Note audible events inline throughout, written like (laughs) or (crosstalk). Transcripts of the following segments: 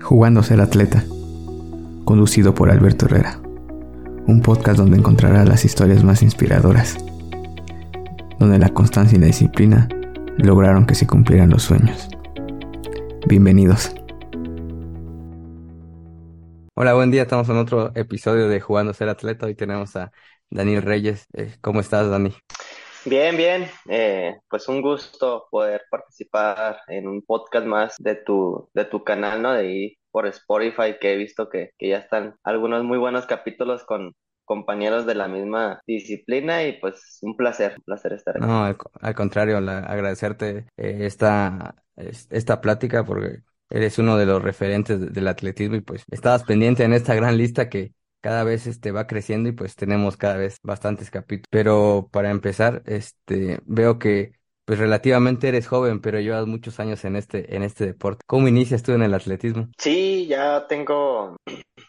Jugando a ser atleta, conducido por Alberto Herrera, un podcast donde encontrarás las historias más inspiradoras, donde la constancia y la disciplina lograron que se cumplieran los sueños. Bienvenidos. Hola, buen día, estamos en otro episodio de Jugando a ser atleta. Hoy tenemos a Daniel Reyes. Eh, ¿Cómo estás, Dani? Bien, bien. Eh, pues un gusto poder participar en un podcast más de tu, de tu canal, ¿no? De ahí por Spotify, que he visto que, que ya están algunos muy buenos capítulos con compañeros de la misma disciplina y pues un placer, un placer estar aquí. No, al, contrario, la- agradecerte eh, esta, es- esta plática porque eres uno de los referentes de- del atletismo y pues estabas pendiente en esta gran lista que cada vez este va creciendo y pues tenemos cada vez bastantes capítulos. Pero para empezar, este veo que pues relativamente eres joven, pero llevas muchos años en este en este deporte. ¿Cómo inicias tú en el atletismo? Sí, ya tengo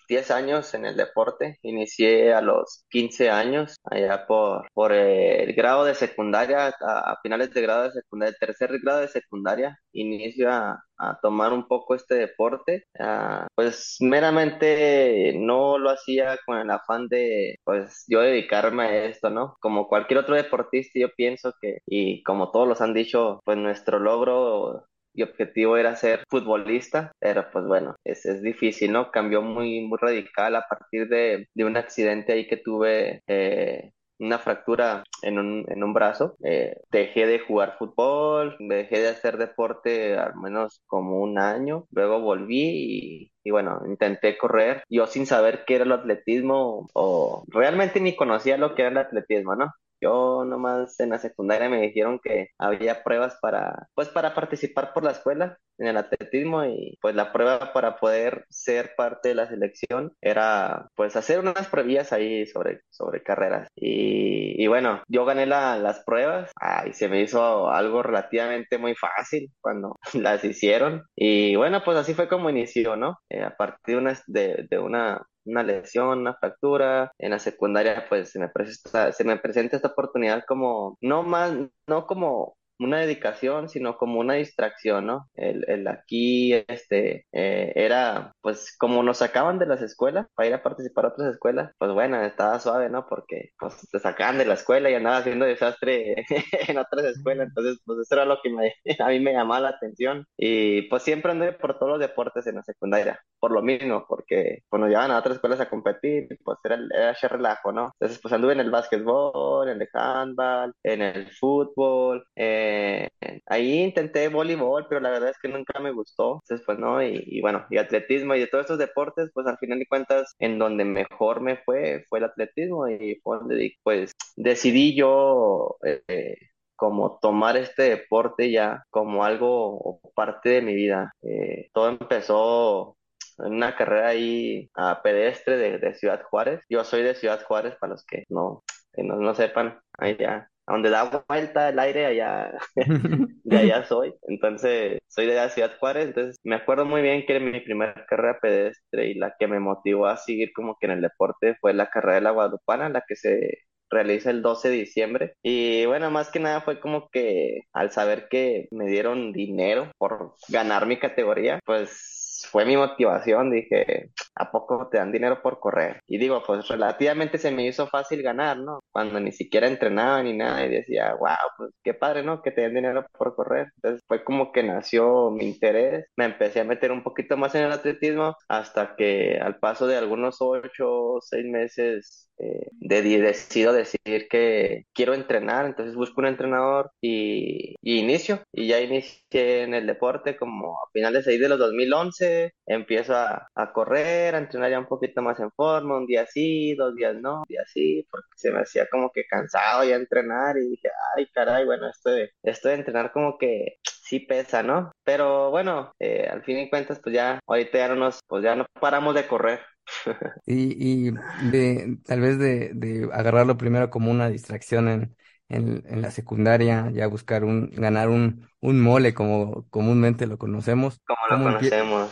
10 años en el deporte. Inicié a los 15 años, allá por, por el grado de secundaria, a, finales de grado de secundaria, tercer grado de secundaria, inicio a, a tomar un poco este deporte. Ah, pues meramente no lo hacía con el afán de, pues yo dedicarme a esto, ¿no? Como cualquier otro deportista, yo pienso que, y como todos los han dicho, pues nuestro logro mi objetivo era ser futbolista, pero pues bueno, es, es difícil, ¿no? Cambió muy, muy radical a partir de, de un accidente ahí que tuve, eh, una fractura en un, en un brazo. Eh, dejé de jugar fútbol, dejé de hacer deporte al menos como un año, luego volví y, y bueno, intenté correr, yo sin saber qué era el atletismo o realmente ni conocía lo que era el atletismo, ¿no? Yo nomás en la secundaria me dijeron que había pruebas para, pues para participar por la escuela en el atletismo y pues la prueba para poder ser parte de la selección era pues hacer unas pruebas ahí sobre, sobre carreras. Y, y bueno, yo gané la- las pruebas y se me hizo algo relativamente muy fácil cuando (laughs) las hicieron. Y bueno, pues así fue como inició, ¿no? Eh, a partir de una, de, de una una lesión, una fractura. En la secundaria, pues se me presenta, se me presenta esta oportunidad como, no más, no como una dedicación, sino como una distracción, ¿no? El, el aquí, este, eh, era, pues, como nos sacaban de las escuelas para ir a participar a otras escuelas, pues bueno, estaba suave, ¿no? Porque, pues, te sacaban de la escuela y andaba haciendo desastre (laughs) en otras escuelas, entonces, pues, eso era lo que me, (laughs) a mí me llamaba la atención. Y, pues, siempre anduve por todos los deportes en la secundaria, por lo mismo, porque cuando llevaban a otras escuelas a competir, pues, era, era ese relajo, ¿no? Entonces, pues, anduve en el básquetbol, en el handball, en el fútbol, eh, ahí intenté voleibol, pero la verdad es que nunca me gustó. Entonces, pues no, y, bueno, y atletismo y de todos estos deportes, pues al final de cuentas, en donde mejor me fue, fue el atletismo y pues decidí yo eh, eh, como tomar este deporte ya como algo o parte de mi vida. Eh, todo empezó en una carrera ahí a pedestre de, de Ciudad Juárez. Yo soy de Ciudad Juárez, para los que no, que no, no sepan, allá, a donde da vuelta el aire, allá, (laughs) de allá soy. Entonces, soy de la Ciudad Juárez. Entonces, me acuerdo muy bien que mi primera carrera pedestre y la que me motivó a seguir como que en el deporte fue la carrera de la Guadalupana, la que se realiza el 12 de diciembre. Y bueno, más que nada fue como que al saber que me dieron dinero por ganar mi categoría, pues fue mi motivación. Dije, ¿a poco te dan dinero por correr? Y digo, pues relativamente se me hizo fácil ganar, ¿no? Cuando ni siquiera entrenaba ni nada y decía, wow, pues qué padre, ¿no? Que te den dinero por correr. Entonces fue como que nació mi interés. Me empecé a meter un poquito más en el atletismo hasta que al paso de algunos ocho o seis meses de, decido decidir que quiero entrenar, entonces busco un entrenador y, inicio. Y ya inicié en el deporte como a finales ahí de los 2011, empiezo a, a correr, a entrenar ya un poquito más en forma, un día sí, dos días no, un día sí, porque se me hacía como que cansado ya entrenar y dije, ay caray, bueno, esto de, esto de entrenar como que sí pesa, ¿no? Pero bueno, eh, al fin y cuentas, pues ya, ahorita ya no nos, pues ya no paramos de correr. (laughs) Y, y de, tal vez de, de agarrarlo primero como una distracción en, en, en la secundaria, ya buscar un, ganar un, un mole como comúnmente lo conocemos. Como lo ¿Cómo empie- conocemos.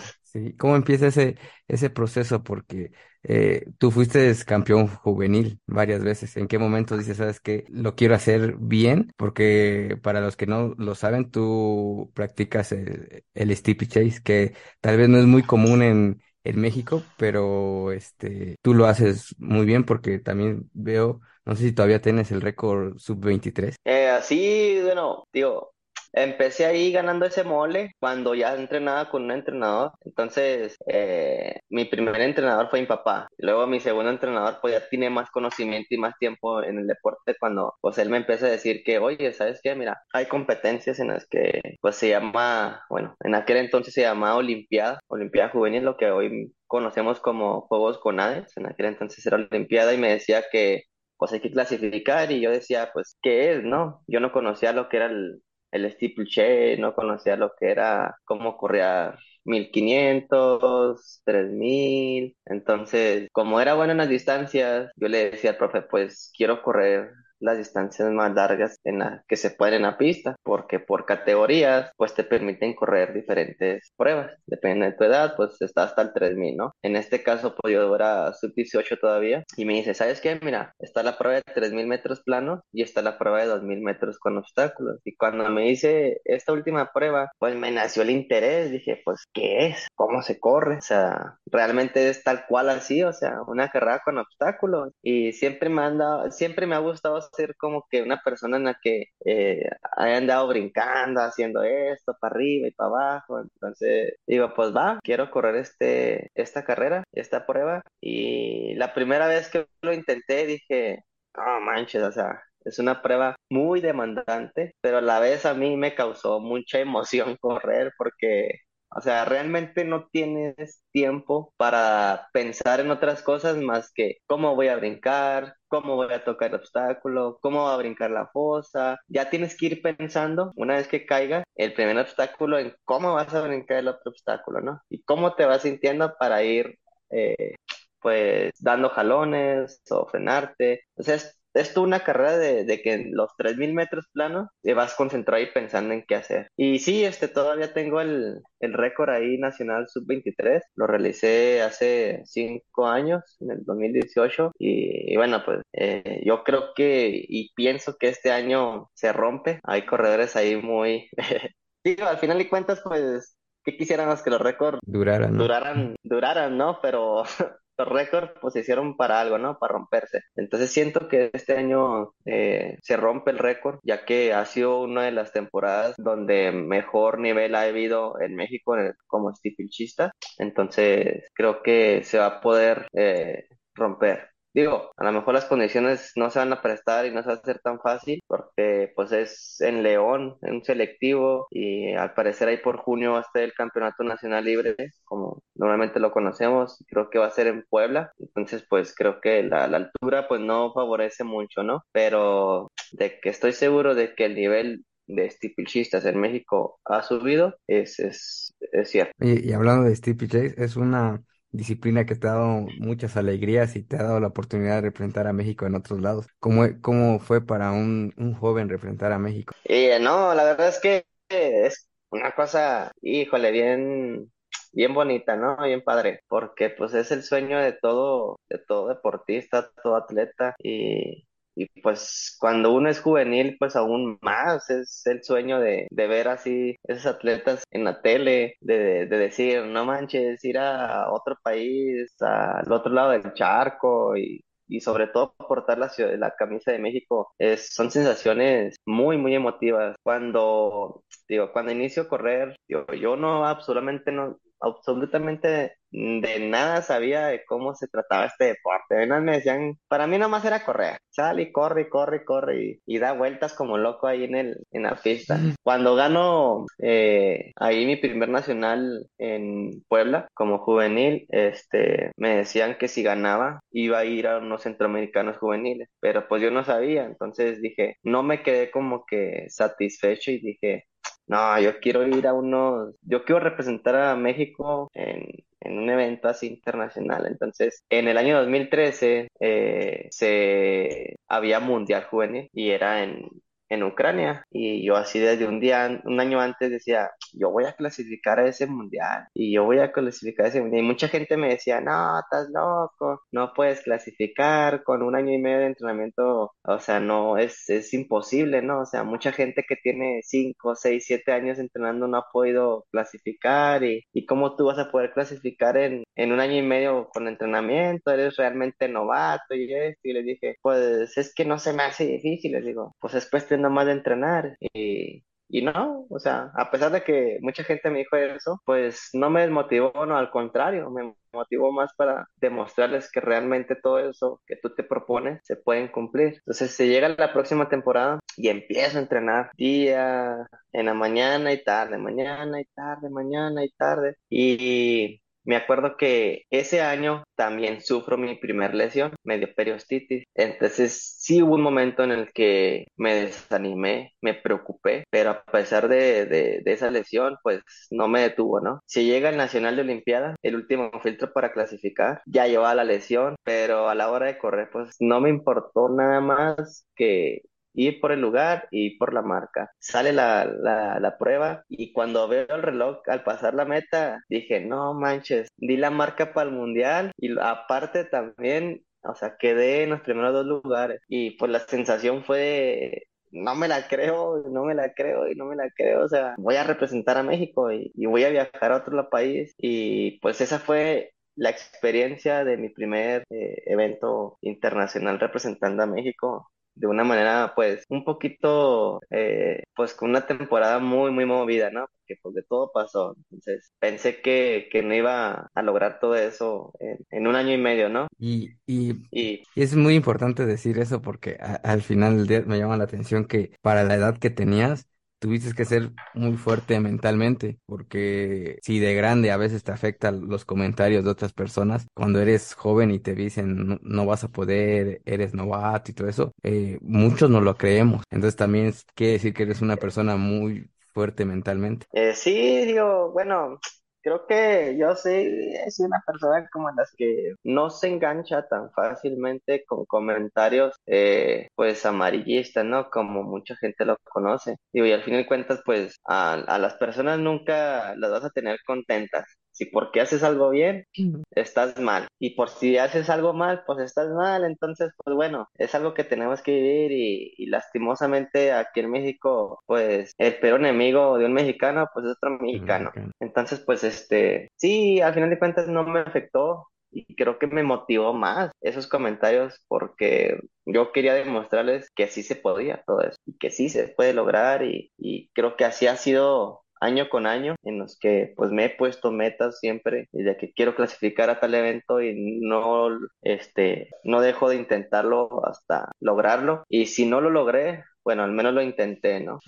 ¿Cómo empieza ese, ese proceso? Porque eh, tú fuiste campeón juvenil varias veces. ¿En qué momento dices, sabes que lo quiero hacer bien? Porque para los que no lo saben, tú practicas el, el steeplechase, que tal vez no es muy común en, en México, pero este, tú lo haces muy bien porque también veo, no sé si todavía tienes el récord sub 23. Eh, así, bueno, digo, Empecé ahí ganando ese mole cuando ya entrenaba con un entrenador. Entonces, eh, mi primer entrenador fue mi papá. Luego mi segundo entrenador, pues ya tiene más conocimiento y más tiempo en el deporte cuando, pues él me empieza a decir que, oye, ¿sabes qué? Mira, hay competencias en las que, pues se llama, bueno, en aquel entonces se llamaba Olimpiada, Olimpiada Juvenil, lo que hoy conocemos como Juegos Conades. En aquel entonces era Olimpiada y me decía que pues hay que clasificar y yo decía, pues, ¿qué es, no? Yo no conocía lo que era el, el steeplechase, no conocía lo que era, cómo corría 1500, 3000. Entonces, como era bueno en las distancias, yo le decía al profe, pues quiero correr las distancias más largas en las que se pueden en la pista, porque por categorías, pues te permiten correr diferentes pruebas. Depende de tu edad, pues está hasta el 3000, ¿no? En este caso, pues yo era sub 18 todavía y me dice, ¿sabes qué? Mira, está la prueba de 3000 metros planos y está la prueba de 2000 metros con obstáculos. Y cuando me hice esta última prueba, pues me nació el interés. Dije, pues, ¿qué es? ¿Cómo se corre? O sea, realmente es tal cual así, o sea, una carrera con obstáculos. Y siempre me han dado, siempre me ha gustado ser como que una persona en la que eh, haya andado brincando, haciendo esto, para arriba y para abajo. Entonces digo, pues va, quiero correr este, esta carrera, esta prueba. Y la primera vez que lo intenté dije, no manches, o sea, es una prueba muy demandante, pero a la vez a mí me causó mucha emoción (laughs) correr porque o sea, realmente no tienes tiempo para pensar en otras cosas más que cómo voy a brincar, cómo voy a tocar el obstáculo, cómo va a brincar la fosa. Ya tienes que ir pensando, una vez que caiga, el primer obstáculo en cómo vas a brincar el otro obstáculo, ¿no? Y cómo te vas sintiendo para ir, eh, pues, dando jalones o frenarte. O sea, es es tú una carrera de, de que en los 3.000 metros planos te vas concentrado y pensando en qué hacer. Y sí, este, todavía tengo el, el récord ahí nacional sub-23. Lo realicé hace cinco años, en el 2018. Y, y bueno, pues eh, yo creo que y pienso que este año se rompe. Hay corredores ahí muy... (laughs) Digo, al final de cuentas, pues que quisiéramos que los récords duraran, ¿no? duraran, duraran, ¿no? Pero (laughs) los récords pues se hicieron para algo, ¿no? Para romperse. Entonces siento que este año eh, se rompe el récord, ya que ha sido una de las temporadas donde mejor nivel ha habido en México como steeplechista. Entonces creo que se va a poder eh, romper. Digo, a lo mejor las condiciones no se van a prestar y no se va a hacer tan fácil porque pues es en León, en un selectivo y al parecer ahí por junio va a estar el Campeonato Nacional Libre como normalmente lo conocemos, creo que va a ser en Puebla, entonces pues creo que la, altura pues no favorece mucho, ¿no? Pero de que estoy seguro de que el nivel de steeplechistas en México ha subido, es, es, es cierto. Y, y hablando de steeplechase, es una disciplina que te ha dado muchas alegrías y te ha dado la oportunidad de representar a México en otros lados. ¿Cómo, cómo fue para un, un joven representar a México? Y no, la verdad es que es una cosa, híjole, bien, bien bonita, ¿no? Bien padre, porque pues es el sueño de todo, de todo deportista, todo atleta y y pues cuando uno es juvenil, pues aún más es el sueño de, de ver así esos atletas en la tele, de, de decir, no manches, ir a otro país, al otro lado del charco y, y sobre todo portar la, la camisa de México es, son sensaciones muy, muy emotivas. Cuando, digo, cuando inicio a correr, yo, yo no, absolutamente no, absolutamente de nada sabía de cómo se trataba este deporte. Nada me decían, para mí nomás era correr, sale y corre y corre y corre y, y da vueltas como loco ahí en el, en la pista. Cuando gano eh, ahí mi primer nacional en Puebla como juvenil, este, me decían que si ganaba iba a ir a unos centroamericanos juveniles, pero pues yo no sabía, entonces dije, no me quedé como que satisfecho y dije, no, yo quiero ir a unos, yo quiero representar a México en, en un evento así internacional. Entonces, en el año 2013 eh, se había Mundial Juvenil y era en, en Ucrania. Y yo así desde un día, un año antes decía, yo voy a clasificar a ese mundial y yo voy a clasificar a ese mundial. Y mucha gente me decía, no, estás loco, no puedes clasificar con un año y medio de entrenamiento, o sea, no, es, es imposible, ¿no? O sea, mucha gente que tiene 5, 6, 7 años entrenando no ha podido clasificar y, y cómo tú vas a poder clasificar en, en un año y medio con entrenamiento, eres realmente novato y esto, y les dije, pues es que no se me hace difícil, les digo, pues es cuestión nomás de entrenar y, y no, o sea, a pesar de que mucha gente me dijo eso, pues no me desmotivó, no, al contrario, me motivó más para demostrarles que realmente todo eso que tú te propones se pueden cumplir. Entonces se llega la próxima temporada y empiezo a entrenar día en la mañana y tarde, mañana y tarde, mañana y tarde. Y me acuerdo que ese año también sufro mi primer lesión, medio periostitis. Entonces sí hubo un momento en el que me desanimé, me preocupé, pero a pesar de, de, esa lesión, pues no me detuvo, ¿no? Si llega el Nacional de Olimpiada, el último filtro para clasificar, ya llevaba la lesión, pero a la hora de correr, pues no me importó nada más que ir por el lugar y por la marca. Sale la, la, la, prueba y cuando veo el reloj al pasar la meta, dije, no manches, di la marca para el mundial y aparte también, o sea, quedé en los primeros dos lugares y pues la sensación fue no me la creo, no me la creo y no me la creo, o sea, voy a representar a México y, y voy a viajar a otro país. Y pues esa fue la experiencia de mi primer eh, evento internacional representando a México de una manera pues un poquito eh, pues con una temporada muy muy movida, ¿no? Porque pues de todo pasó. Entonces pensé que, que no iba a lograr todo eso en, en un año y medio, ¿no? Y, y, Y y es muy importante decir eso porque a- al final del día me llama la atención que para la edad que tenías, tuviste que ser muy fuerte mentalmente, porque si de grande a veces te afectan los comentarios de otras personas, cuando eres joven y te dicen no, no vas a poder, eres novato y todo eso, eh, muchos no lo creemos. Entonces también quiere decir que eres una persona muy fuerte mentalmente. eh, sí, digo, bueno, creo que yo sí soy una persona como las que no se engancha tan fácilmente con comentarios eh, pues amarillistas, ¿no? Como mucha gente lo conoce. Y al fin de cuentas, pues a, a las personas nunca las vas a tener contentas. Si porque haces algo bien, estás mal. Y por si haces algo mal, pues estás mal. Entonces, pues bueno, es algo que tenemos que vivir y, y lastimosamente aquí en México, pues el peor enemigo de un mexicano, pues es otro mexicano. Entonces, pues este, sí, al final de cuentas no me afectó. Y creo que me motivó más esos comentarios porque yo quería demostrarles que sí se podía todo eso y que sí se puede lograr y, y creo que así ha sido año con año en los que pues me he puesto metas siempre desde que quiero clasificar a tal evento y no este no dejo de intentarlo hasta lograrlo. Y si no lo logré bueno al menos lo intenté no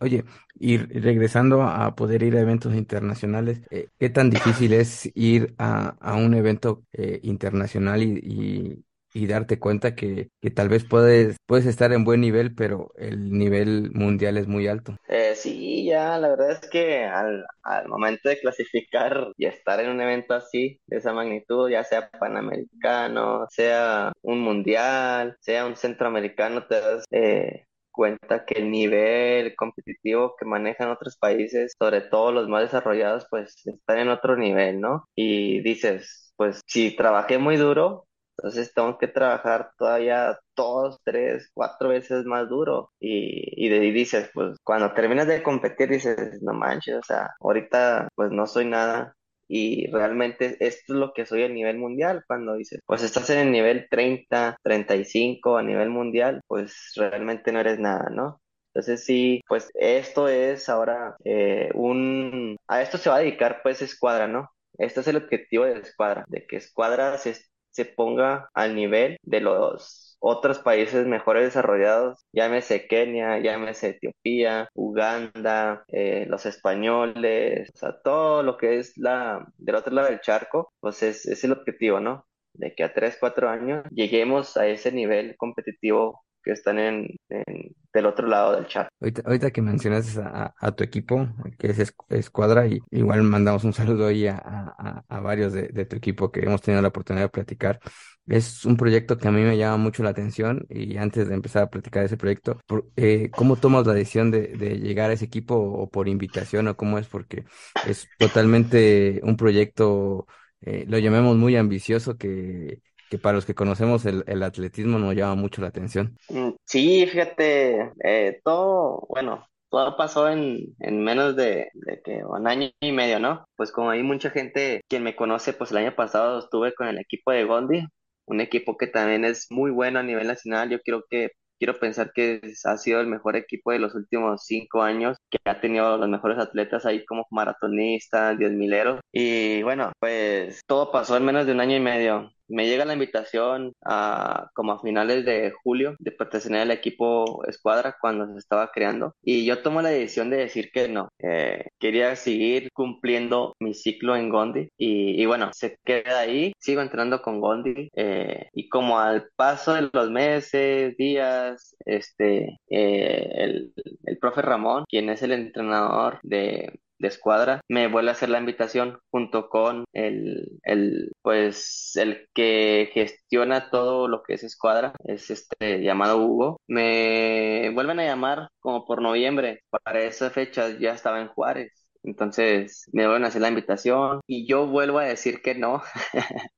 oye, y regresando a poder ir a eventos internacionales, eh, ¿qué tan difícil es ir a, a un evento eh, internacional y, y, y darte cuenta que, que tal vez puedes, puedes estar en buen nivel, pero el nivel mundial es muy alto? Eh, sí, ya, la verdad es que al, al momento de clasificar y estar en un evento así, de esa magnitud, ya sea panamericano, sea un mundial, sea un centroamericano, te das eh, cuenta que el nivel competitivo que manejan otros países, sobre todo los más desarrollados, pues están en otro nivel, ¿no? Y dices, pues si trabajé muy duro, entonces tengo que trabajar todavía dos, tres, cuatro veces más duro. Y, y de ahí dices, pues cuando terminas de competir dices, no manches, o sea, ahorita pues no soy nada. Y realmente esto es lo que soy a nivel mundial. Cuando dices, pues estás en el nivel 30, 35 a nivel mundial, pues realmente no eres nada, ¿no? Entonces sí, pues esto es ahora eh, un... A esto se va a dedicar pues Escuadra, ¿no? Este es el objetivo de Escuadra, de que Escuadra se se ponga al nivel de los otros países mejores desarrollados, llámese Kenia, llámese Etiopía, Uganda, eh, los españoles, o sea, todo lo que es la del otro lado del charco, pues es, es el objetivo, ¿no? De que a 3, 4 años lleguemos a ese nivel competitivo que están en, en- del otro lado del charco. Ahorita, ahorita que mencionas a, a tu equipo, que es Esc- Escuadra, y igual mandamos un saludo ahí a, a, a- varios de, de tu equipo que hemos tenido la oportunidad de platicar. es un proyecto que a mí me llama mucho la atención y antes de empezar a platicar ese proyecto, eh, ¿cómo tomas la decisión de, de llegar a ese equipo o por invitación o cómo es? Porque es totalmente un proyecto, eh, lo llamemos muy ambicioso que, que para los que conocemos el, el atletismo nos llama mucho la atención. Mm, Sí, fíjate, eh, todo, bueno, todo pasó en, en menos de, de que un año y medio, ¿no? Pues como hay mucha gente quien me conoce, pues el año pasado estuve con el equipo de Gondi, un equipo que también es muy bueno a nivel nacional. Yo creo que quiero pensar que ha sido el mejor equipo de los últimos cinco años, que ha tenido los mejores atletas ahí como maratonistas, diez mileros. Y bueno, pues todo pasó en menos de un año y medio. Me llega la invitación a, como a finales de julio de pertenecer al equipo Escuadra cuando se estaba creando y yo tomo la decisión de decir que no. Eh, quería seguir cumpliendo mi ciclo en Gondi y, bueno, se queda ahí, sigo entrenando con Gondi eh, y como al paso de los meses, días, este, eh, el, el profe Ramón, quien es el entrenador de de escuadra, me vuelve a hacer la invitación junto con el, el, pues, el que gestiona todo lo que es escuadra, es este llamado Hugo. Me vuelven a llamar como por noviembre, para esa fecha ya estaba en Juárez. Entonces me vuelven a hacer la invitación y yo vuelvo a decir que no (laughs)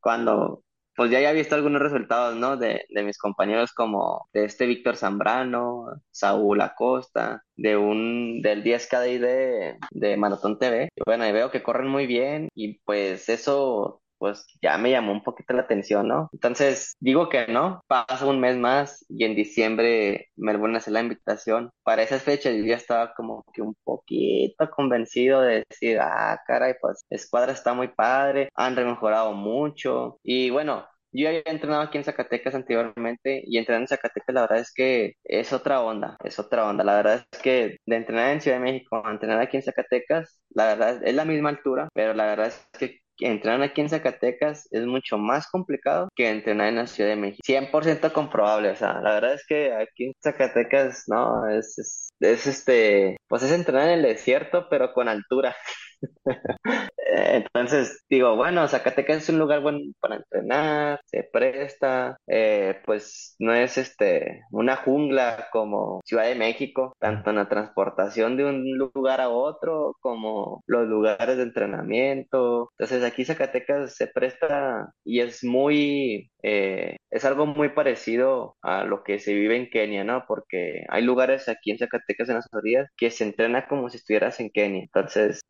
cuando pues ya había visto algunos resultados, ¿no? De, de mis compañeros como de este Víctor Zambrano, Saúl Acosta, de un, del 10K de, de, Maratón TV. Bueno, y veo que corren muy bien y pues eso pues ya me llamó un poquito la atención, ¿no? Entonces digo que no, pasa un mes más y en diciembre me vuelven a hacer la invitación. Para esas fechas yo ya estaba como que un poquito convencido de decir, ah, caray, pues Escuadra está muy padre, han remejorado mucho y bueno. Yo había entrenado aquí en Zacatecas anteriormente y entrenar en Zacatecas la verdad es que es otra onda, es otra onda. La verdad es que de entrenar en Ciudad de México a entrenar aquí en Zacatecas, la verdad es la misma altura, pero la verdad es que entrenar aquí en Zacatecas es mucho más complicado que entrenar en la Ciudad de México. 100% comprobable, o sea, la verdad es que aquí en Zacatecas, no, es, es, es este, pues es entrenar en el desierto, pero con altura. (laughs) (laughs) Entonces, digo, bueno, Zacatecas es un lugar bueno para entrenar, se presta, eh, pues no es este una jungla como Ciudad de México, tanto en la transportación de un lugar a otro como los lugares de entrenamiento. Entonces, aquí Zacatecas se presta y es muy, eh, es algo muy parecido a lo que se vive en Kenia, ¿no? Porque hay lugares aquí en Zacatecas, en las orillas, que se entrena como si estuvieras en Kenia. Entonces,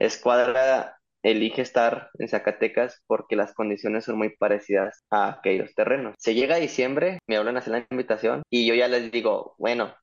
Escuadra elige estar en Zacatecas porque las condiciones son muy parecidas a aquellos terrenos. Se llega a diciembre, me hablan a hacer la invitación y yo ya les digo, bueno,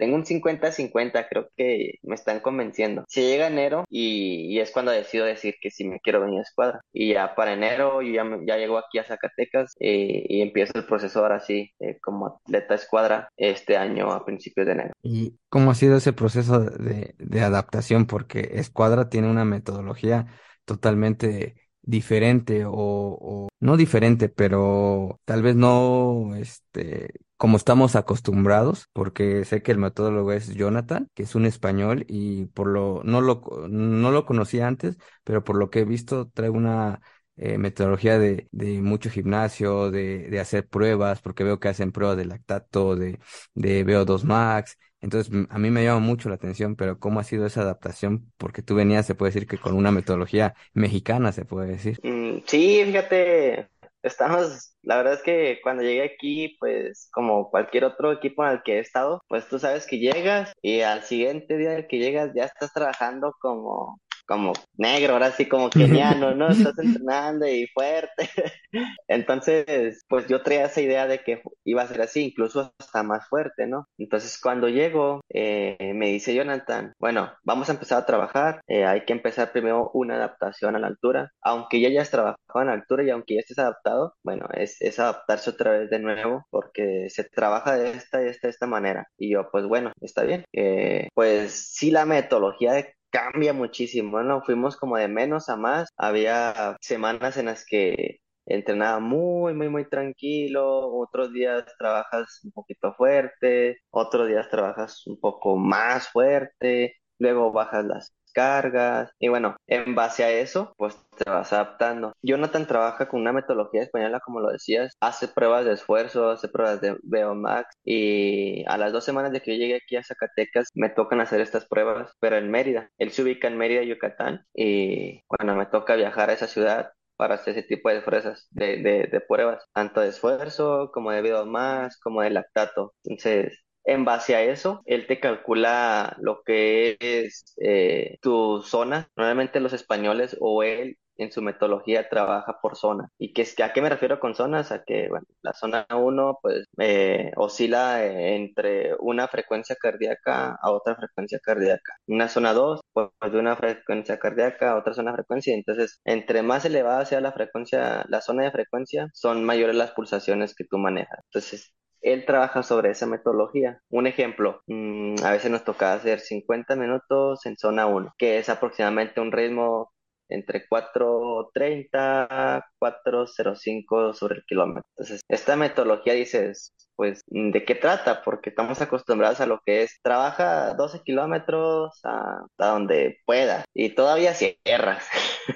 tengo un cincuenta-cincuenta, creo que me están convenciendo. Se llega enero y, es cuando decido decir que sí me quiero venir a escuadra. Y ya para enero yo ya, ya llego aquí a Zacatecas eh, y empiezo el proceso ahora sí eh, como atleta escuadra este año a principios de enero. ¿Y cómo ha sido ese proceso de, de adaptación? Porque Escuadra tiene una metodología totalmente diferente o, o no diferente, pero tal vez no este, como estamos acostumbrados, porque sé que el metodólogo es Jonathan, que es un español y por lo no lo no lo conocía antes, pero por lo que he visto trae una eh, metodología de, de mucho gimnasio, de, de hacer pruebas, porque veo que hacen pruebas de lactato, de, de VO2 max. Entonces, a mí me llama mucho la atención, pero ¿cómo ha sido esa adaptación? Porque tú venías, se puede decir que con una metodología mexicana, se puede decir. Mm, sí, fíjate, estamos, la verdad es que cuando llegué aquí, pues como cualquier otro equipo en el que he estado, pues tú sabes que llegas y al siguiente día que llegas ya estás trabajando como, como negro, ahora sí como (laughs) keniano, ¿no? Estás entrenando y fuerte. (laughs) Entonces, pues yo traía esa idea de que iba a ser así, incluso hasta más fuerte, ¿no? Entonces, cuando llego, eh, me dice Jonathan, bueno, vamos a empezar a trabajar, eh, hay que empezar primero una adaptación a la altura, aunque ya hayas trabajado en altura y aunque ya estés adaptado, bueno, es, es adaptarse otra vez de nuevo porque se trabaja de esta y esta, de esta manera. Y yo, pues bueno, está bien. Eh, pues sí, la metodología cambia muchísimo, ¿no? Fuimos como de menos a más. Había semanas en las que entrenaba muy, muy, muy tranquilo. Otros días trabajas un poquito fuerte. Otros días trabajas un poco más fuerte. Luego bajas las cargas. Y bueno, en base a eso, pues te vas adaptando. Jonathan trabaja con una metodología española, como lo decías, hace pruebas de esfuerzo, hace pruebas de Beomax y a las dos semanas de que yo llegué aquí a Zacatecas me tocan hacer estas pruebas, pero en Mérida. Él se ubica en Mérida, Yucatán y bueno, me toca viajar a esa ciudad para hacer ese tipo de, fresas, de, de, pruebas, tanto de esfuerzo como de Beomax, como de lactato. Entonces, en base a eso, él te calcula lo que es eh, tu zona. Normalmente los españoles o él en su metodología trabaja por zona. ¿Y que, a qué me refiero con zonas? A que bueno, la zona 1 pues eh, oscila entre una frecuencia cardíaca a otra frecuencia cardíaca. Una zona 2 pues de una frecuencia cardíaca a otra zona de frecuencia. Entonces, entre más elevada sea la frecuencia, la zona de frecuencia, son mayores las pulsaciones que tú manejas. Entonces, él trabaja sobre esa metodología. Un ejemplo, mm, a veces nos toca hacer 50 minutos en zona 1, que es aproximadamente un ritmo entre 4.30, 4.05 sobre el kilómetro. Entonces, esta metodología dices, pues, ¿de qué trata? Porque estamos acostumbrados a lo que es, trabaja 12 kilómetros hasta donde pueda y todavía cierras.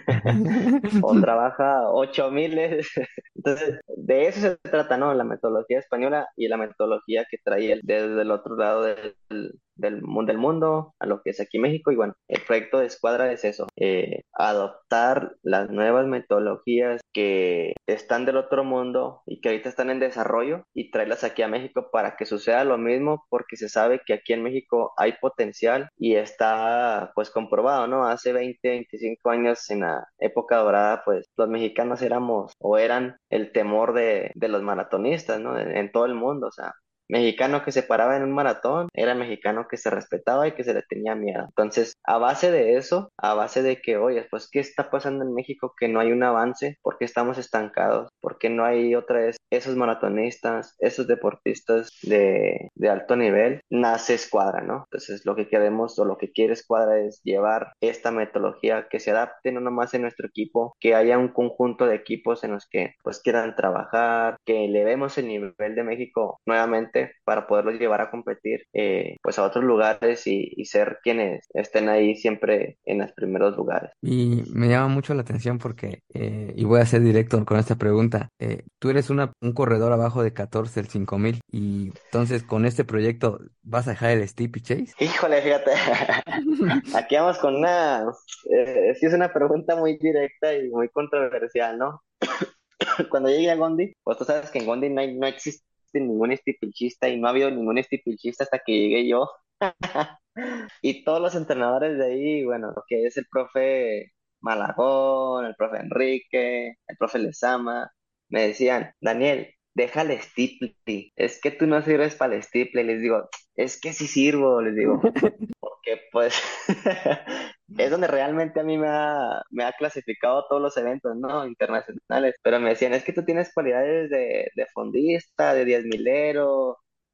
(laughs) o trabaja 8 miles. (laughs) Entonces, de eso se trata, ¿no? La metodología española y la metodología que trae desde el otro lado del, del, del mundo a lo que es aquí México. Y bueno, el proyecto de Escuadra es eso, eh, adoptar las nuevas metodologías que están del otro mundo y que ahorita están en desarrollo y traerlas aquí a México para que suceda lo mismo porque se sabe que aquí en México hay potencial y está pues comprobado, ¿no? Hace 20, 25 años en la época dorada pues los mexicanos éramos o eran el temor de, de los maratonistas, ¿no? en todo el mundo, o sea, mexicano que se paraba en un maratón era mexicano que se respetaba y que se le tenía miedo. Entonces, a base de eso, a base de que, oye, pues, ¿qué está pasando en México? Que no hay un avance, ¿por qué estamos estancados? ¿Por qué no hay otra vez esos maratonistas, esos deportistas de, de alto nivel? Nace Escuadra, ¿no? Entonces, lo que queremos o lo que quiere Escuadra es llevar esta metodología que se adapte no nomás en nuestro equipo, que haya un conjunto de equipos en los que, pues, quieran trabajar, que elevemos el nivel de México nuevamente para poderlos llevar a competir eh, pues a otros lugares y, ser quienes estén ahí siempre en los primeros lugares. Y me llama mucho la atención porque, eh, y voy a ser directo con esta pregunta, eh, tú eres una, un corredor abajo de 14, el 5000, y entonces con este proyecto vas a dejar el Steepy Chase. Híjole, fíjate, (laughs) aquí vamos con una, sí es una pregunta muy directa y muy controversial, ¿no? (coughs) Cuando llegué a Gondi, pues tú sabes que en Gondi no, no existe ningún estipichista y no ha habido ningún estipichista hasta que llegué yo. (laughs) y todos los entrenadores de ahí, bueno, lo que es el profe Malagón, el profe Enrique, el profe Lezama, me decían, Daniel, déjale stiple, es que tú no sirves para el stiple, les digo, es que sí sirvo, les digo, (laughs) porque pues (laughs) es donde realmente a mí me ha, me ha clasificado todos los eventos, ¿no? Internacionales, pero me decían, es que tú tienes cualidades de, de fondista, de diez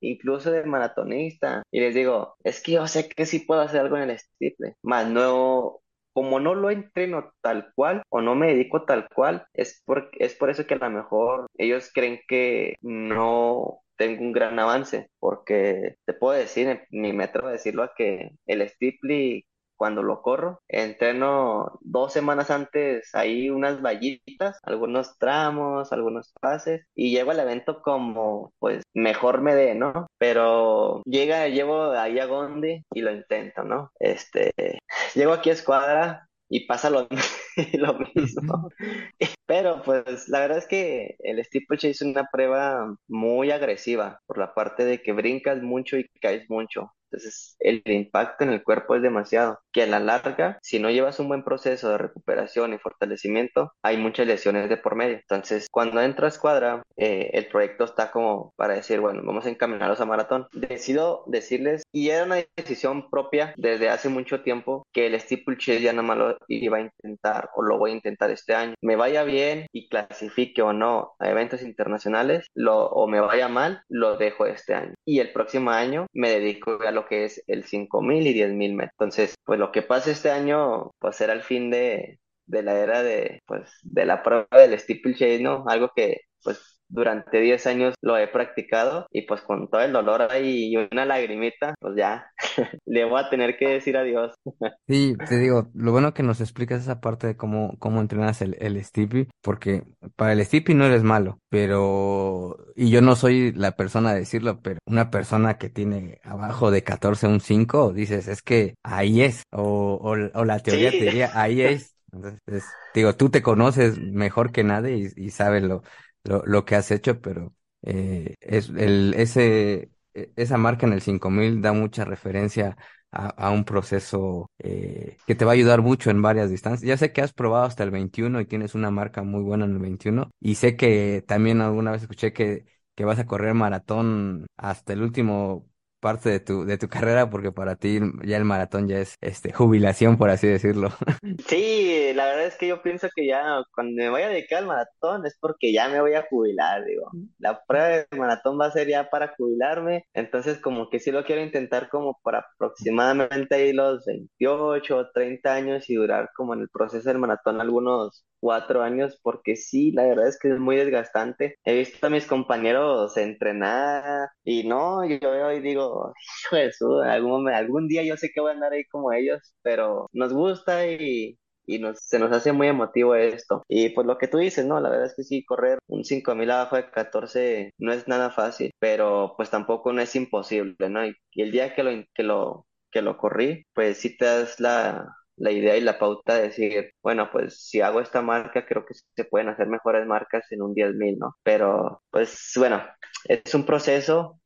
incluso de maratonista, y les digo, es que yo sé que sí puedo hacer algo en el stiple, más no, como no lo entreno tal cual o no me dedico tal cual, es por, es por eso que a lo mejor ellos creen que no tengo un gran avance, porque te puedo decir, ni me atrevo a decirlo, a que el Stipley cuando lo corro. Entreno dos semanas antes ahí unas vallitas, algunos tramos, algunos pases y llego al evento como pues mejor me dé, ¿no? Pero llega, llevo ahí a Gondi y lo intento, ¿no? Este, (laughs) llego aquí a Escuadra y pasa lo, (laughs) lo mismo. (laughs) Pero pues la verdad es que el steeplechase es una prueba muy agresiva por la parte de que brincas mucho y caes mucho. Entonces, el impacto en el cuerpo es demasiado, que a la larga, si no llevas un buen proceso de recuperación y fortalecimiento, hay muchas lesiones de por medio. Entonces, cuando entro a escuadra, eh, el proyecto está como para decir, bueno, vamos a encaminarlos a maratón. Decido decirles, y era una decisión propia desde hace mucho tiempo, que el steeplechase ya no me lo iba a intentar o lo voy a intentar este año. Me vaya bien y clasifique o no a eventos internacionales, lo, o me vaya mal, lo dejo este año. Y el próximo año me dedico a lo que es el 5000 y 10000 metros. Entonces, pues lo que pasa este año, pues será el fin de, de la era de, pues, de la prueba del steeplechase, ¿no? Algo que, pues, durante 10 años lo he practicado y pues con todo el dolor ahí y una lagrimita, pues ya (laughs) le voy a tener que decir adiós. Sí, te digo, lo bueno que nos explicas esa parte de cómo, cómo entrenas el, el Stippy, porque para el Stippy no eres malo, pero, y yo no soy la persona de decirlo, pero una persona que tiene abajo de 14 un 5, dices, es que ahí es, o, o, o la teoría te diría, ahí es. Entonces, digo, tú te conoces mejor que nadie y, y sabes lo, lo, lo que has hecho, pero eh, es el, ese, e- esa marca en el 5000 da mucha referencia a, a un proceso eh, que te va a ayudar mucho en varias distancias. Ya sé que has probado hasta el 21 y tienes una marca muy buena en el 21 y sé que también alguna vez escuché que, que vas a correr maratón hasta el último parte de tu, de tu carrera porque para ti ya el maratón ya es este jubilación, por así decirlo. (laughs) Sí, la verdad es que yo pienso que ya cuando me vaya a dedicar al maratón es porque ya me voy a jubilar, digo. La prueba del maratón va a ser ya para jubilarme, entonces como que sí lo quiero intentar como por aproximadamente ahí los 28 o 30 años y durar como en el proceso del maratón algunos cuatro años, porque sí, la verdad es que es muy desgastante. He visto a mis compañeros entrenar y no, yo veo y (laughs) digo, algún, día yo sé que voy a andar ahí como ellos, pero nos gusta y, y nos, se nos hace muy emotivo esto. Y pues lo que tú dices, ¿no? La verdad es que sí, correr un 5000 abajo de 14 no es nada fácil, pero pues tampoco no es imposible, ¿no? Y, y el día que lo, que lo, que lo corrí, pues sí te das la, la idea y la pauta de decir, bueno, pues si hago esta marca, creo que se pueden hacer mejores marcas en un 10.000, ¿no? Pero pues bueno, es un proceso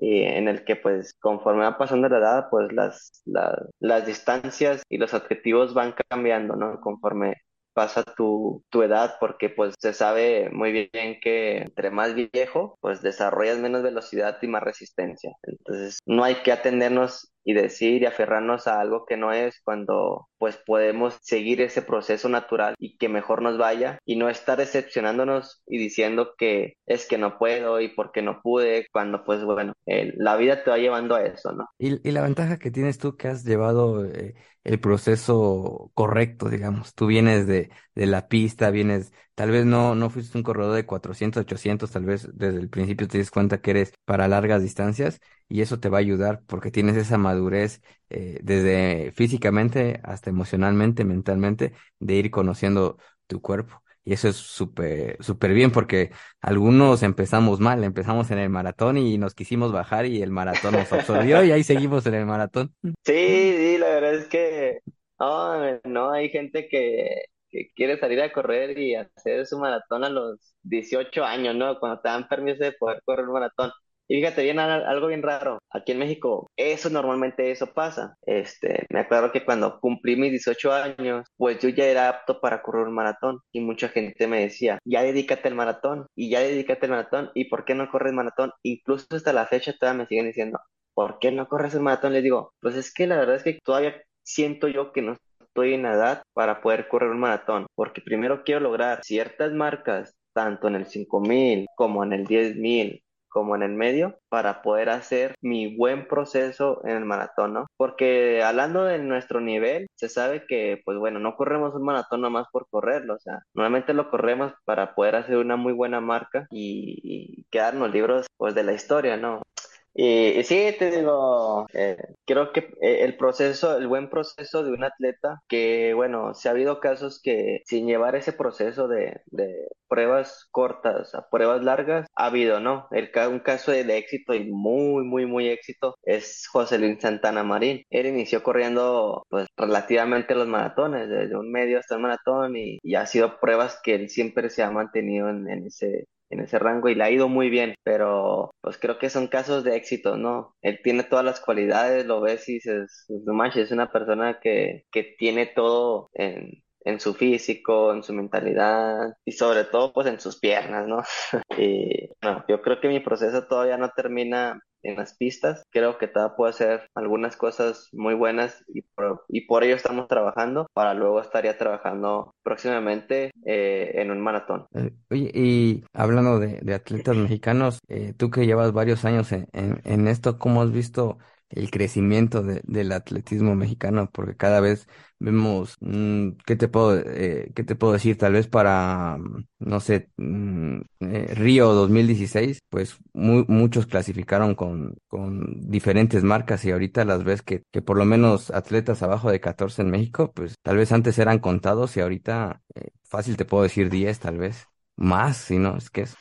y en el que pues conforme va pasando la edad, pues las, la- las distancias y los objetivos van cambiando, ¿no? Conforme pasa tu, tu edad, porque pues se sabe muy bien que entre más viejo, pues desarrollas menos velocidad y más resistencia. Entonces, no hay que atendernos y decir y aferrarnos a algo que no es cuando pues podemos seguir ese proceso natural y que mejor nos vaya y no estar decepcionándonos y diciendo que es que no puedo y porque no pude, cuando pues bueno, la vida te va llevando a eso, ¿no? Y, y la ventaja que tienes tú que has llevado eh, el proceso correcto, digamos. Tú vienes de, de la pista, vienes, tal vez no, no fuiste un corredor de 400, 800, tal vez desde el principio te des cuenta que eres para largas distancias y eso te va a ayudar porque tienes esa madurez eh, desde físicamente hasta emocionalmente, mentalmente, de ir conociendo tu cuerpo. Y eso es súper, súper bien porque algunos empezamos mal, empezamos en el maratón y nos quisimos bajar y el maratón nos absorbió y ahí seguimos en el maratón. Sí, sí, la verdad es que no, no hay gente que, que quiere salir a correr y hacer su maratón a los 18 años, ¿no? Cuando te dan permiso de poder correr un maratón. Y fíjate bien, al- algo bien raro. Aquí en México, eso normalmente eso pasa. Este, me acuerdo que cuando cumplí mis 18 años, pues yo ya era apto para correr un maratón. Y mucha gente me decía, ya dedícate al maratón, y ya dedícate al maratón, ¿y por qué no corres maratón? Incluso hasta la fecha todavía me siguen diciendo, ¿por qué no corres el maratón? Les digo, pues es que la verdad es que todavía siento yo que no estoy en edad para poder correr un maratón, porque primero quiero lograr ciertas marcas, tanto en el 5000 como en el 10000 como en el medio, para poder hacer mi buen proceso en el maratón, ¿no? Porque hablando de nuestro nivel, se sabe que, pues bueno, no corremos un maratón nomás por correrlo, o sea, normalmente lo corremos para poder hacer una muy buena marca y, y quedarnos libros, pues, de la historia, ¿no? Y, y sí, te digo, eh, creo que eh, el proceso, el buen proceso de un atleta, que bueno, si ha habido casos que sin llevar ese proceso de, de pruebas cortas a pruebas largas, ha habido, ¿no? El, un caso de, de éxito y muy, muy, muy éxito es José Luis Santana Marín. Él inició corriendo, pues, relativamente los maratones, desde un medio hasta el maratón y, y ha sido pruebas que él siempre se ha mantenido en, en ese en ese rango y le ha ido muy bien, pero pues creo que son casos de éxito, ¿no? Él tiene todas las cualidades, lo ves y dices, no manches, es una persona que, que tiene todo en, en su físico, en su mentalidad y sobre todo pues en sus piernas, ¿no? (laughs) Y no, yo creo que mi proceso todavía no termina en las pistas. Creo que todavía puedo hacer algunas cosas muy buenas y por, y por ello estamos trabajando para luego estaría trabajando próximamente eh, en un maratón. Eh, oye, y hablando de, de atletas mexicanos, eh, tú que llevas varios años en, en, en esto, ¿cómo has visto el crecimiento de- del atletismo mexicano, porque cada vez vemos, mm, ¿qué te puedo, eh, qué te puedo decir? Tal vez para, mm, no sé, mm, eh, Río 2016, pues mu- muchos clasificaron con, con diferentes marcas y ahorita las ves que, que por lo menos atletas abajo de 14 en México, pues tal vez antes eran contados y ahorita eh, fácil te puedo decir 10 tal vez. Más, si no, es que es.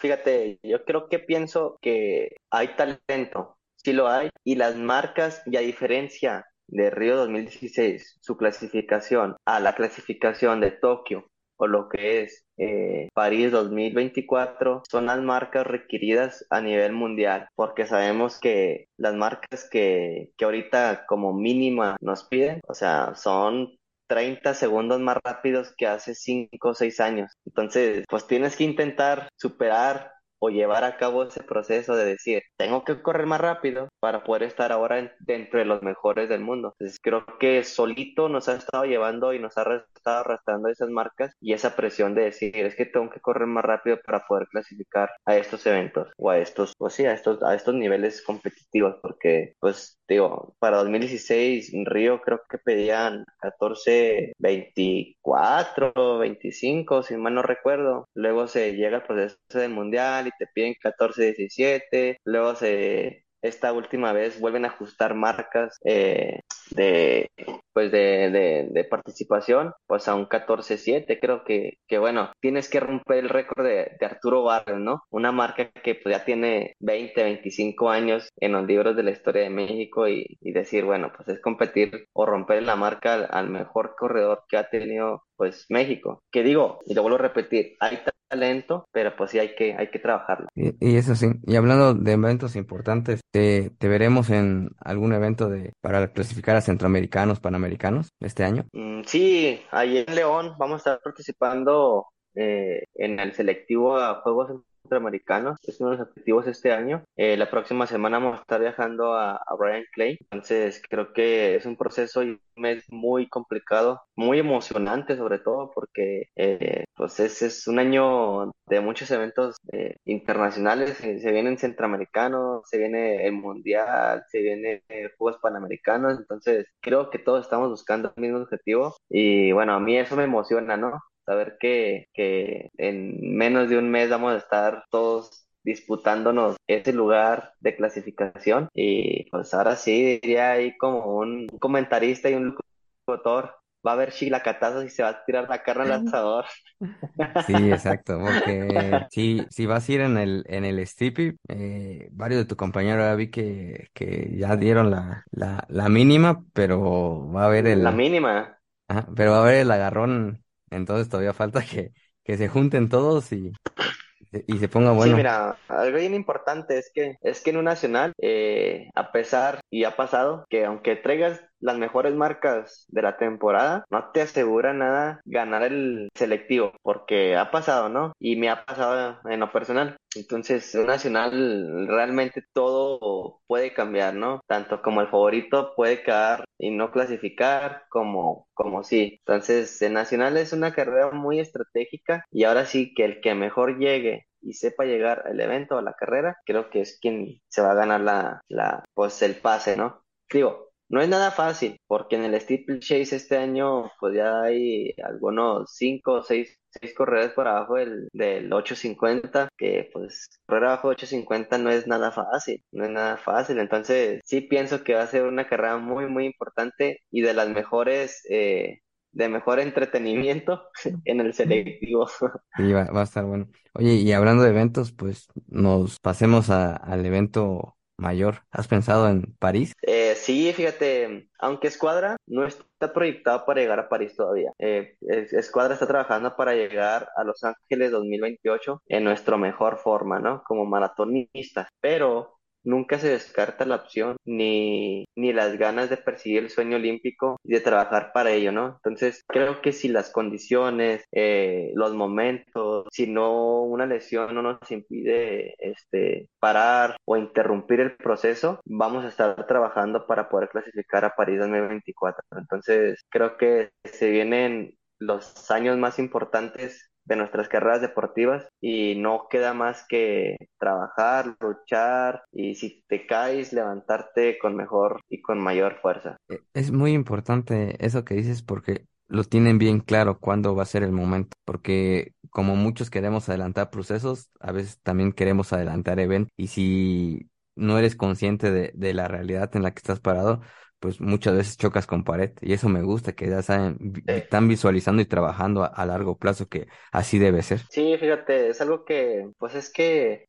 Fíjate, yo creo que pienso que hay talento, sí lo hay, y las marcas, y a diferencia de Río 2016, su clasificación a la clasificación de Tokio o lo que es eh, París 2024 son las marcas requeridas a nivel mundial, porque sabemos que las marcas que, que ahorita como mínima nos piden, o sea, son 30 segundos más rápidos que hace 5 o 6 años. Entonces, pues tienes que intentar superar o llevar a cabo ese proceso de decir, tengo que correr más rápido para poder estar ahora en- dentro de los mejores del mundo. Entonces, creo que solito nos ha estado llevando y nos ha estado arrastrando esas marcas y esa presión de decir, es que tengo que correr más rápido para poder clasificar a estos eventos o a estos, pues sí, a estos, a estos niveles competitivos, porque, pues, digo, para 2016 en Río creo que pedían 14, 24, 25, si mal no recuerdo. Luego se llega el proceso del mundial y te piden 14, 17. Luego se, esta última vez vuelven a ajustar marcas eh, de, pues de, de, participación, pues a un 14-7. Creo que, que, bueno, tienes que romper el récord de, Arturo Barrios, ¿no? Una marca que pues, ya tiene 20, 25 años en los libros de la historia de México y, decir, bueno, pues es competir o romper la marca al, mejor corredor que ha tenido pues México. Que digo, y lo vuelvo a repetir, hay talento, pero pues sí hay que, hay que trabajarlo. Y, eso sí, y hablando de eventos importantes, ¿te, te veremos en algún evento de para clasificar a centroamericanos, panamericanos este año? Mm, sí, ahí en León vamos a estar participando eh, en el selectivo a Juegos Centroamericanos, es uno de los objetivos este año. Eh, la próxima semana vamos a estar viajando a, a Brian Clay, entonces creo que es un proceso y un mes muy complicado, muy emocionante sobre todo porque eh, pues es, es un año de muchos eventos eh, internacionales, se, se vienen centroamericanos, se viene el mundial, se viene eh, Juegos Panamericanos, entonces creo que todos estamos buscando el mismo objetivo. Y bueno, a mí eso me emociona, ¿no? Saber que, que en menos de un mes vamos a estar todos disputándonos ese lugar de clasificación y pues ahora sí diría ahí como un comentarista y un locutor va a haber chilacatazos y se va a tirar la carne al lanzador. Sí, exacto, porque si, si vas a ir en el, en el eh, varios de tu compañeros ya vi que, que ya dieron la, la, la mínima, pero va a haber La el, mínima. ajá, pero va a haber el agarrón, entonces todavía falta que, que se junten todos y, y se ponga Sí, bueno. mira, algo bien importante es que es que en un nacional, eh, a pesar y ha pasado que aunque traigas las mejores marcas de la temporada, no te asegura nada ganar el selectivo, porque ha pasado, ¿no? Y me ha pasado en lo personal. Entonces, en un nacional realmente todo puede cambiar, ¿no? Tanto como el favorito puede quedar y no clasificar, como, como sí. Entonces, el nacional es una carrera muy estratégica y ahora sí que el que mejor llegue y sepa llegar al evento o a la carrera, creo que es quien se va a ganar la, la, pues el pase, ¿no? Digo, no es nada fácil, porque en el Steeplechase este año, pues ya hay algunos cinco o seis, seis corredores por abajo del, del 850, que pues correr abajo de 850 no es nada fácil, no es nada fácil. Entonces, sí pienso que va a ser una carrera muy, muy importante y de las mejores, eh, de mejor entretenimiento (laughs) en el selectivo. Sí, va, va a estar bueno. Oye, y hablando de eventos, pues nos pasemos a- al evento mayor. ¿Has pensado en París? Eh, sí, fíjate, aunque Escuadra no está proyectado para llegar a París todavía. Eh, es- Escuadra está trabajando para llegar a Los Ángeles 2028 en nuestra mejor forma, ¿no? Como maratonistas. Pero nunca se descarta la opción ni, ni las ganas de perseguir el sueño olímpico y de trabajar para ello, ¿no? Entonces, creo que si las condiciones, eh, los momentos, si no una lesión no nos impide este, parar o interrumpir el proceso, vamos a estar trabajando para poder clasificar a París 2024. Entonces, creo que se vienen los años más importantes de nuestras carreras deportivas y no queda más que trabajar, luchar y si te caes, levantarte con mejor y con mayor fuerza. E- Es muy importante eso que dices porque lo tienen bien claro cuándo va a ser el momento, porque como muchos queremos adelantar procesos, a veces también queremos adelantar eventos y si no eres consciente de, de la realidad en la que estás parado, pues muchas veces chocas con pared y eso me gusta, que ya saben, Eh, están visualizando y trabajando a, a largo plazo, que así debe ser. Sí, fíjate, es algo que, pues es que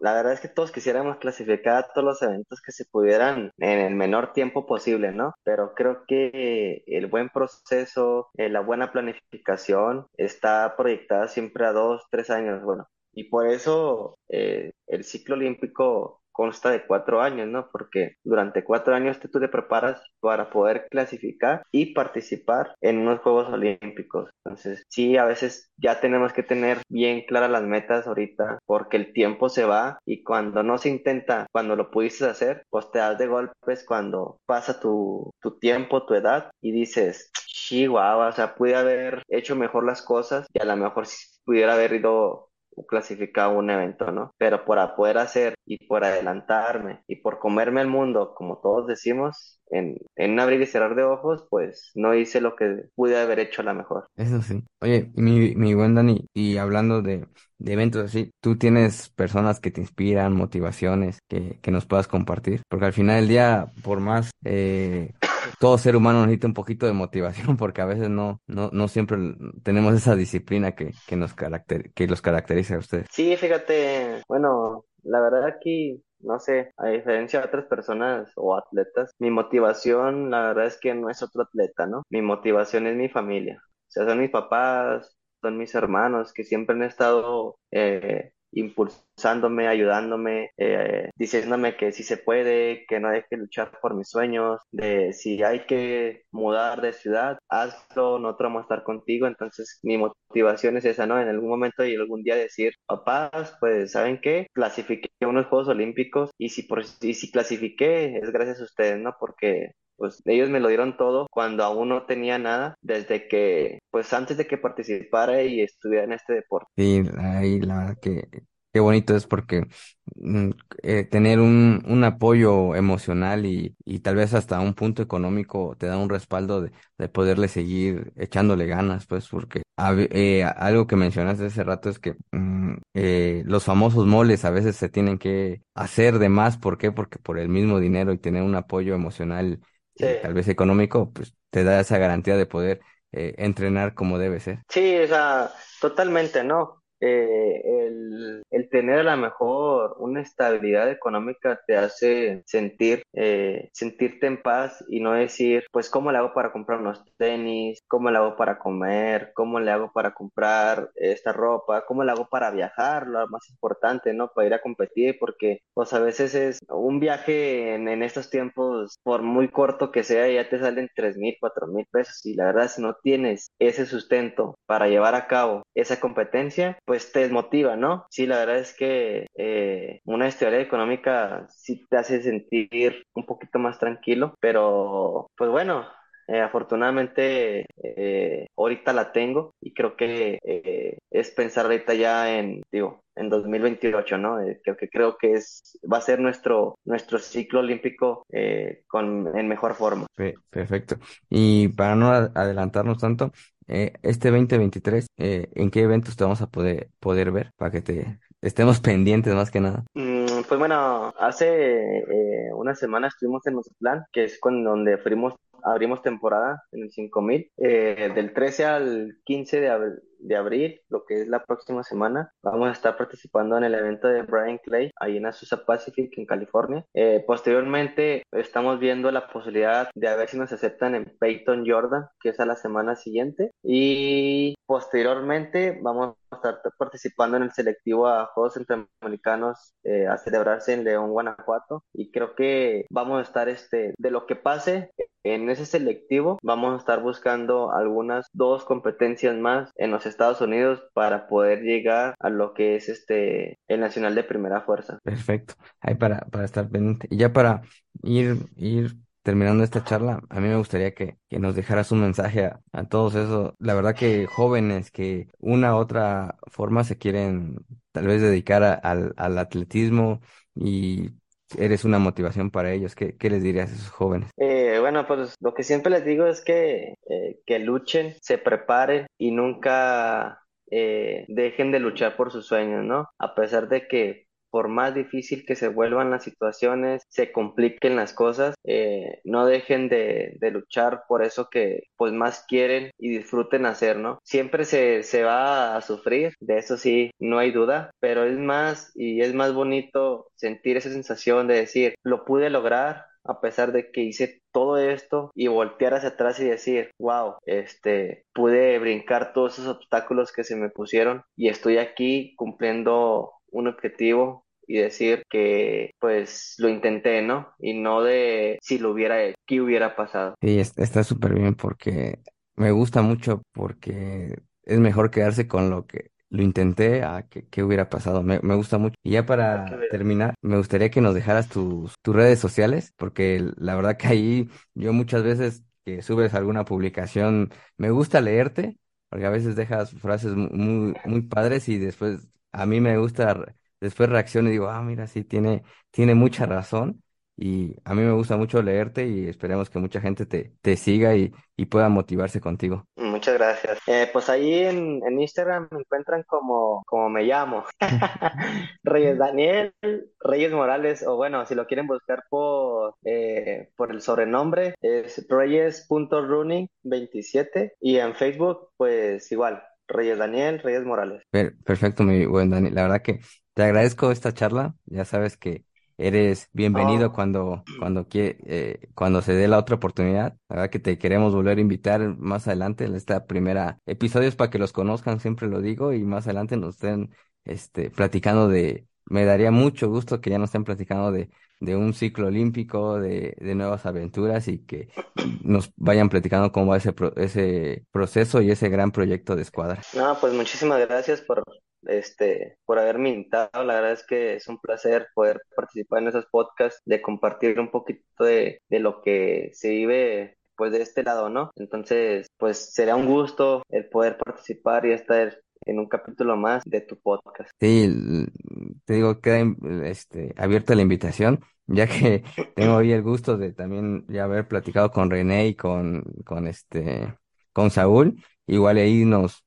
la verdad es que todos quisiéramos clasificar a todos los eventos que se pudieran en el menor tiempo posible, ¿no? Pero creo que el buen proceso, eh, la buena planificación está proyectada siempre a dos, tres años, bueno, y por eso eh, el ciclo olímpico consta de cuatro años, ¿no? Porque durante cuatro años tú te preparas para poder clasificar y participar en unos Juegos Olímpicos. Entonces, sí, a veces ya tenemos que tener bien claras las metas ahorita, porque el tiempo se va y cuando no se intenta, cuando lo pudiste hacer, pues te das de golpes cuando pasa tu, tu tiempo, tu edad y dices, Chihuahua, o sea, pude haber hecho mejor las cosas y a lo mejor pudiera haber ido clasificado a un evento, ¿no? Pero por a- poder hacer y por adelantarme y por comerme el mundo, como todos decimos, en, en abrir y cerrar de ojos, pues no hice lo que pude haber hecho a lo mejor. Eso sí. Oye, mi, mi buen Dani, y hablando de, de eventos así, ¿tú tienes personas que te inspiran, motivaciones que, que nos puedas compartir? Porque al final del día, por más, eh, todo ser humano necesita un poquito de motivación (laughs) porque a veces no, no, no siempre tenemos esa disciplina que, que nos caracter, que los caracteriza a ustedes. Sí, fíjate, bueno, la verdad aquí, no sé, a diferencia de otras personas o atletas, mi motivación, la verdad es que no es otro atleta, ¿no? Mi motivación es mi familia. O sea, son mis papás, son mis hermanos que siempre han estado eh, impulsándome, ayudándome, eh, diciéndome que sí se puede, que no hay que luchar por mis sueños, de si hay que mudar de ciudad, hazlo, nosotros vamos a estar contigo. Entonces, mi motivación es esa, ¿no? En algún momento y algún día decir, papás, pues, ¿saben qué? Clasifiqué unos Juegos Olímpicos y si, por, y si clasifiqué es gracias a ustedes, ¿no? Porque pues ellos me lo dieron todo cuando aún no tenía nada, desde que, pues antes de que participara y estuviera en este deporte. Sí, ahí la verdad que qué bonito es porque mm, eh, tener un, un apoyo emocional y, y tal vez hasta un punto económico te da un respaldo de, de poderle seguir echándole ganas, pues porque eh, algo que mencionaste hace rato es que mm, eh, los famosos moles a veces se tienen que hacer de más, ¿por qué? Porque por el mismo dinero y tener un apoyo emocional Sí, tal vez económico, pues te da esa garantía de poder eh, entrenar como debe ser. sí, o sea, totalmente, ¿no? Eh, el, tener a lo mejor una estabilidad económica te hace sentir, eh, sentirte en paz y no decir, pues, ¿cómo le hago para comprar unos tenis? ¿Cómo le hago para comer? ¿Cómo le hago para comprar esta ropa? ¿Cómo le hago para viajar? Lo más importante, ¿no? Para ir a competir, porque, pues, a veces es un viaje en, en estos tiempos, por muy corto que sea, ya te salen tres mil, cuatro mil pesos y la verdad, si no tienes ese sustento para llevar a cabo esa competencia, pues te desmotiva, ¿no? Sí, la verdad es que eh, una estabilidad económica sí te hace sentir un poquito más tranquilo, pero pues bueno, eh, afortunadamente eh, ahorita la tengo y creo que es pensar ahorita ya en, digo, en 2028, ¿no? Creo que creo que es va a ser nuestro nuestro ciclo olímpico con en mejor forma. Pe- Perfecto. Y para no adelantarnos tanto, eh, este 2023, eh, ¿en qué eventos te vamos a poder, poder ver para que te estemos (laughs) pendientes más que nada? Mm, pues bueno, hace eh, una semana estuvimos en Mazatlán, que es con donde fuimos, abrimos temporada en el 5000, eh, del 13 al 15 de, abr- de abril, lo que es la próxima semana, vamos a estar participando en el evento de Brian Clay, ahí en Azusa Pacific, en California. Eh, posteriormente, estamos viendo la posibilidad de a ver si nos aceptan en Peyton, Jordan, que es a la semana siguiente, y posteriormente vamos a estar participando en el selectivo a Juegos Centroamericanos eh, a celebrarse en León, Guanajuato, y creo que vamos a estar, este, de lo que pase en ese selectivo, vamos a estar buscando algunas dos competencias más en los Estados Unidos para poder llegar a lo que es este el Nacional de Primera Fuerza. Perfecto. Ahí para, para estar pendiente. Y ya para ir, ir terminando esta charla, a mí me gustaría que, que nos dejaras un mensaje a, todos esos, la verdad que jóvenes que una u otra forma se quieren tal vez dedicar al atletismo y eres una motivación para ellos. ¿Qué, qué les dirías a esos jóvenes? Eh, bueno, pues lo que siempre les digo es que, eh, que luchen, se preparen y nunca eh, dejen de luchar por sus sueños, ¿no? A pesar de que por más difícil que se vuelvan las situaciones, se compliquen las cosas, eh, no dejen de, de luchar por eso que pues más quieren y disfruten hacer, ¿no? Siempre se, se va a sufrir, de eso sí, no hay duda, pero es más y es más bonito sentir esa sensación de decir, lo pude lograr, a pesar de que hice todo esto y voltear hacia atrás y decir, wow, este, pude brincar todos esos obstáculos que se me pusieron y estoy aquí cumpliendo un objetivo y decir que pues lo intenté, ¿no? Y no de si lo hubiera hecho, qué hubiera pasado. Sí, es- está súper bien porque me gusta mucho porque es mejor quedarse con lo que lo intenté a que, que hubiera pasado. Me, me gusta mucho. Y ya para terminar, me gustaría que nos dejaras tus, tus redes sociales porque la verdad que ahí yo muchas veces que subes alguna publicación, me gusta leerte porque a veces dejas frases mu- muy, muy padres y después a mí me gusta, después reacciono y digo, ah, mira, sí, tiene, tiene mucha razón. Y a mí me gusta mucho leerte y esperemos que mucha gente te, te siga y, y pueda motivarse contigo. Muchas gracias. Eh, pues ahí en, en Instagram me encuentran como, como me llamo. (laughs) Reyes Daniel, Reyes Morales, o bueno, si lo quieren buscar por, eh, por el sobrenombre, es reyes.running27 y en Facebook, pues igual, Reyes Daniel, Reyes Morales. Per- perfecto, mi buen Dani. La verdad que te agradezco esta charla. Ya sabes que eres bienvenido Oh, cuando, cuando, eh, cuando se dé la otra oportunidad. La verdad que te queremos volver a invitar más adelante en esta primera episodios para que los conozcan, siempre lo digo, y más adelante nos estén este, platicando de, me daría mucho gusto que ya nos estén platicando de, de un ciclo olímpico, de, de nuevas aventuras y que nos vayan platicando cómo va ese, pro- ese proceso y ese gran proyecto de escuadra. no, pues muchísimas gracias por este, por haberme invitado. La verdad es que es un placer poder participar en esos podcasts, de compartir un poquito de, de lo que se vive pues de este lado, ¿no? Entonces, pues será un gusto el poder participar y estar en un capítulo más de tu podcast. Sí, l- te digo, queda este, abierta la invitación, (laughs) ya que tengo hoy el gusto de también ya haber platicado con René y con, con este, con Saúl. Igual ahí nos,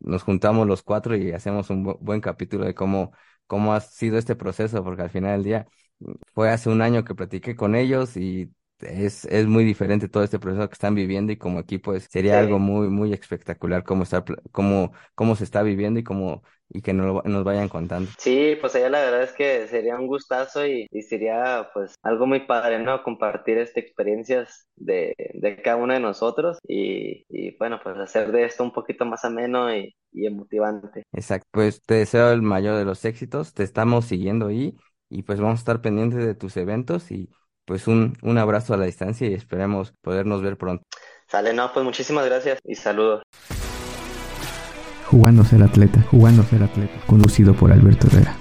nos juntamos los cuatro y hacemos un bu- buen capítulo de cómo, cómo ha sido este proceso, porque al final del día mm, fue hace un año que platiqué con ellos y es, es muy diferente todo este proceso que están viviendo y como equipo es, sería algo muy, muy espectacular cómo está, cómo, cómo se está viviendo y cómo y que nos, nos vayan contando. Sí, pues allá la verdad es que sería un gustazo y, y sería pues algo muy padre, ¿no? Compartir este, experiencias de, de cada uno de nosotros y, y bueno, pues hacer de esto un poquito más ameno y, y emotivante. Exacto. Pues te deseo el mayor de los éxitos, te estamos siguiendo ahí y pues vamos a estar pendientes de tus eventos y pues un, un abrazo a la distancia y esperemos podernos ver pronto. Sale, no, pues muchísimas gracias y saludos. Jugándose el atleta, jugándose el atleta, conducido por Alberto Herrera.